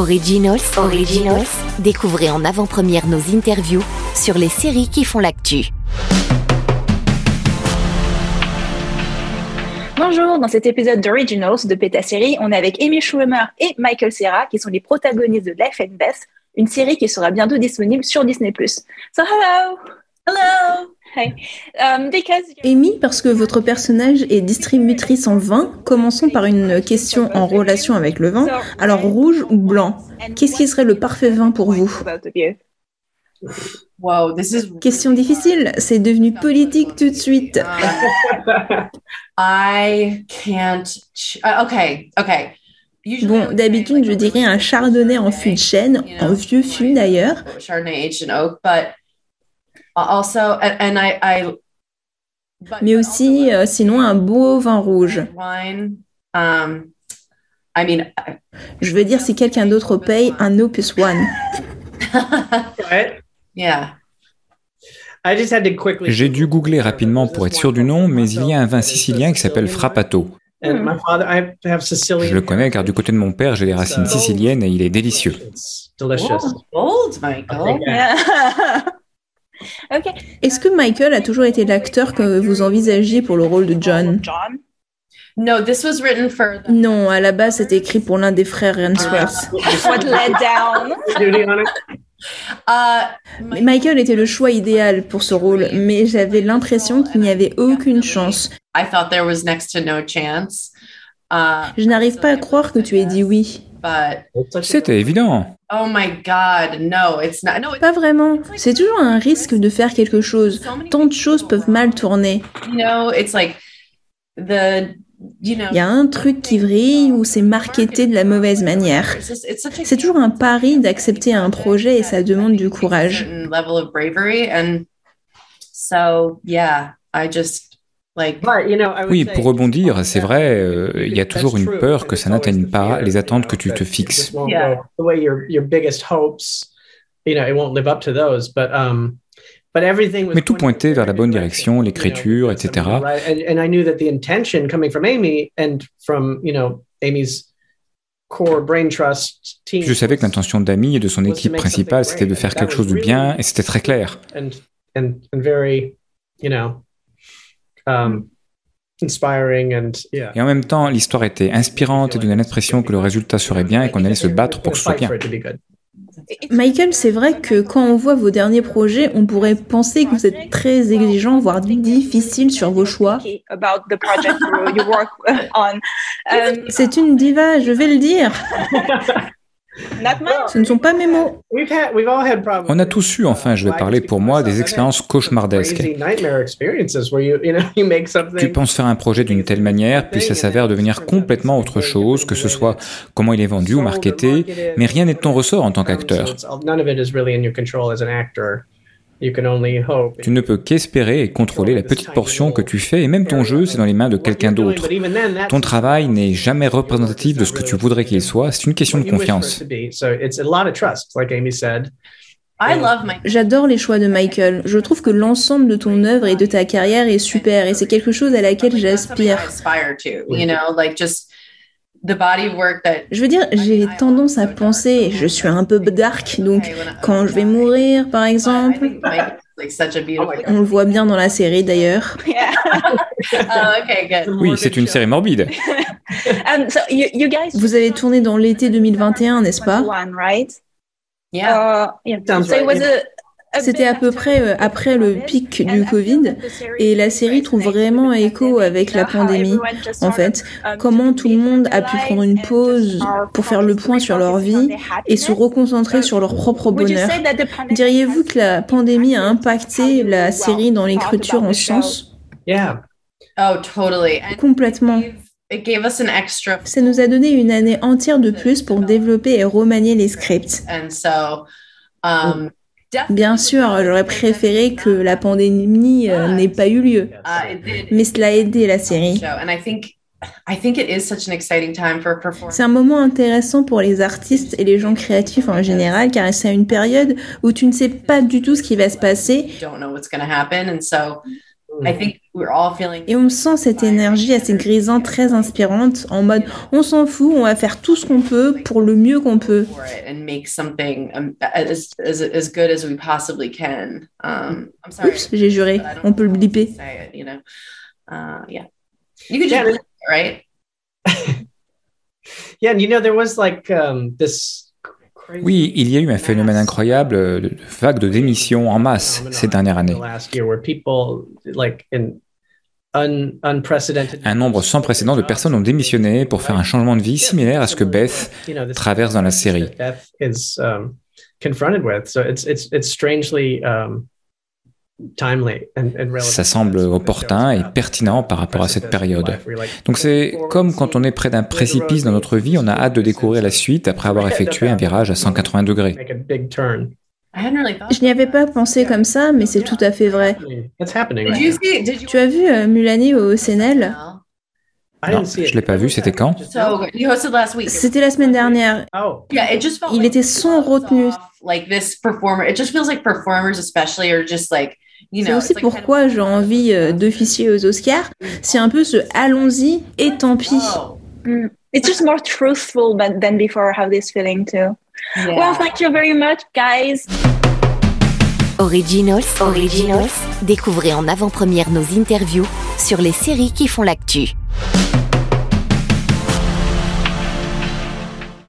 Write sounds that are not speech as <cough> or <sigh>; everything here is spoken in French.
Originals, Originals, découvrez en avant-première nos interviews sur les séries qui font l'actu. Bonjour, dans cet épisode d'Originals de Péta Série, on est avec Amy Schumer et Michael Cera qui sont les protagonistes de Life and Beth, une série qui sera bientôt disponible sur Disney+. So hello! Hello! Um, because Amy, parce que votre personnage est distributrice en vin, commençons par une question en relation avec le vin. Alors rouge ou blanc? Qu'est-ce qui serait le parfait vin pour vous? This is Question difficile, c'est devenu politique tout de suite. <laughs> I can't. Ch- uh, okay, okay. Bon, d'habitude, je dirais un chardonnay en fût de chêne, en vieux fût d'ailleurs. Mais but aussi, also, euh, sinon, un beau vin rouge. wine. Um, I mean, Je veux dire, si quelqu'un d'autre paye, un Opus One. <laughs> Right? yeah. I just had to quickly. J'ai dû googler rapidement pour être sûr du nom, mais il y a un vin sicilien qui s'appelle Frappato. And my father, I have Sicilian. Je le connais car du côté de mon père, j'ai des racines siciliennes et il est délicieux. It's delicious. Bold, Michael. <laughs> <laughs> Est-ce que Michael a toujours été l'acteur que vous envisagiez pour le rôle de John? John. No, this was written for. the- Non, à la base, c'était écrit pour l'un des frères Hemsworth. It. Uh, Michael était le choix idéal pour ce rôle, mais j'avais l'impression qu'il n'y avait aucune chance. I thought there was next to no chance. Uh, Je n'arrive pas à croire que tu aies dit oui. but C'était évident. Oh my god, no, it's not. No, it's, Pas vraiment. C'est toujours un risque de faire quelque chose. Tant de choses peuvent mal tourner. you know, it's like the, you know. Il y a un truc qui vrille ou c'est marketé de la mauvaise manière. C'est toujours un pari d'accepter un projet et ça demande du courage. certain level of bravery, and so yeah, I just Oui, pour rebondir, c'est vrai, euh, il y a toujours une peur que ça n'atteigne pas les attentes que tu te fixes. Yeah. The way your your biggest hopes, you know, it won't live up to those. But um, but everything was Mais tout pointait vers la bonne direction, l'écriture, etc. mean, right? And, and I knew that the intention coming from Amy and from you know Amy's core brain trust team. Je savais que l'intention d'Amy et de son équipe principale, c'était de faire quelque chose de bien et c'était très clair. Et en même temps, l'histoire était inspirante et donnait l'impression que le résultat serait bien et qu'on allait se battre pour que ce soit bien. Michael, c'est vrai que quand on voit vos derniers projets, on pourrait penser que vous êtes très exigeant, voire difficile sur vos choix. Um, C'est une diva, je vais le dire. <laughs> not mine. Ce ne sont pas mes mots. On a tous eu, enfin, je vais parler pour moi, des expériences cauchemardesques. Tu penses faire un projet d'une telle manière, puis ça s'avère devenir complètement autre chose, que ce soit comment il est vendu ou marketé, mais rien n'est de ton ressort en tant qu'acteur. Tu ne peux qu'espérer et contrôler la petite portion que tu fais, et même ton jeu, c'est dans les mains de quelqu'un d'autre. Ton travail n'est jamais représentatif de ce que tu voudrais qu'il soit, c'est une question de confiance. J'adore les choix de Michael. Je trouve que l'ensemble de ton œuvre et de ta carrière est super et c'est quelque chose à laquelle j'aspire. Je veux dire, j'ai tendance à penser, je suis un peu dark, donc quand je vais mourir, par exemple, on le voit bien dans la série d'ailleurs. <laughs> Oh, okay, good. Oui, c'est une série morbide. <laughs> Um, so you, you guys. Vous avez tourné dans l'été 2021, n'est-ce pas? One, right? Yeah. Uh, yeah. Sounds So it was right. a, a C'était à peu près euh, après le pic du Covid et la série trouve vraiment écho avec la pandémie. En fait, comment tout le monde a pu prendre une pause pour faire le point sur leur vie et se reconcentrer sur leur propre bonheur. Diriez-vous que la pandémie a impacté la série dans l'écriture en sens? Yeah. Oh, Complètement. it gave us an extra, Ça nous a donné une année entière de plus pour développer et remanier les scripts. and so, um, Bien sûr, j'aurais préféré que la pandémie euh, n'ait pas eu lieu, uh, it did. Mais cela a aidé la série. show, and I think, I think it is such an exciting time for performance. C'est un moment intéressant pour les artistes et les gens créatifs en général, car c'est une période où tu ne sais pas du tout ce qui va se passer Feeling. Et on sent cette énergie assez grisante, très inspirante, en mode on s'en fout, on va faire tout ce qu'on peut pour le mieux qu'on peut. for it and make something um, as, as as good as we possibly can. Um, I'm sorry. Oups, j'ai juré, on peut le blipper. how to say it, you know. Uh, yeah. You could just Yeah, blip it, right? <laughs> Yeah, and you know there was like um, this. Oui, il y a eu un phénomène incroyable de de vague de démissions en masse ces dernières années. Un, nombre sans précédent de personnes ont démissionné pour faire un changement de vie similaire à ce que Beth traverse dans la série. Ça semble opportun et pertinent par rapport à cette période. Donc c'est comme quand on est près d'un précipice dans notre vie, on a hâte de découvrir la suite après avoir effectué un virage à 180 degrés. Make a big turn. I hadn't really thought. Je n'y avais pas pensé comme ça, mais c'est tout à fait vrai. It's happening. Did right you now. see? Did you? Tu as vu euh, Mulani au CNL I Non, je l'ai pas vu, c'était quand? So you hosted last week. C'était la semaine dernière. Oh, Il like était sans retenue. C'est aussi pourquoi j'ai envie euh, d'officier aux Oscars. C'est un peu ce allons-y et tant pis. Oh, Mm. It's just more truthful than, before. How this feeling too. yeah. Well, thank you very much, guys. Originals, Originals, découvrez en avant-première nos interviews sur les séries qui font l'actu.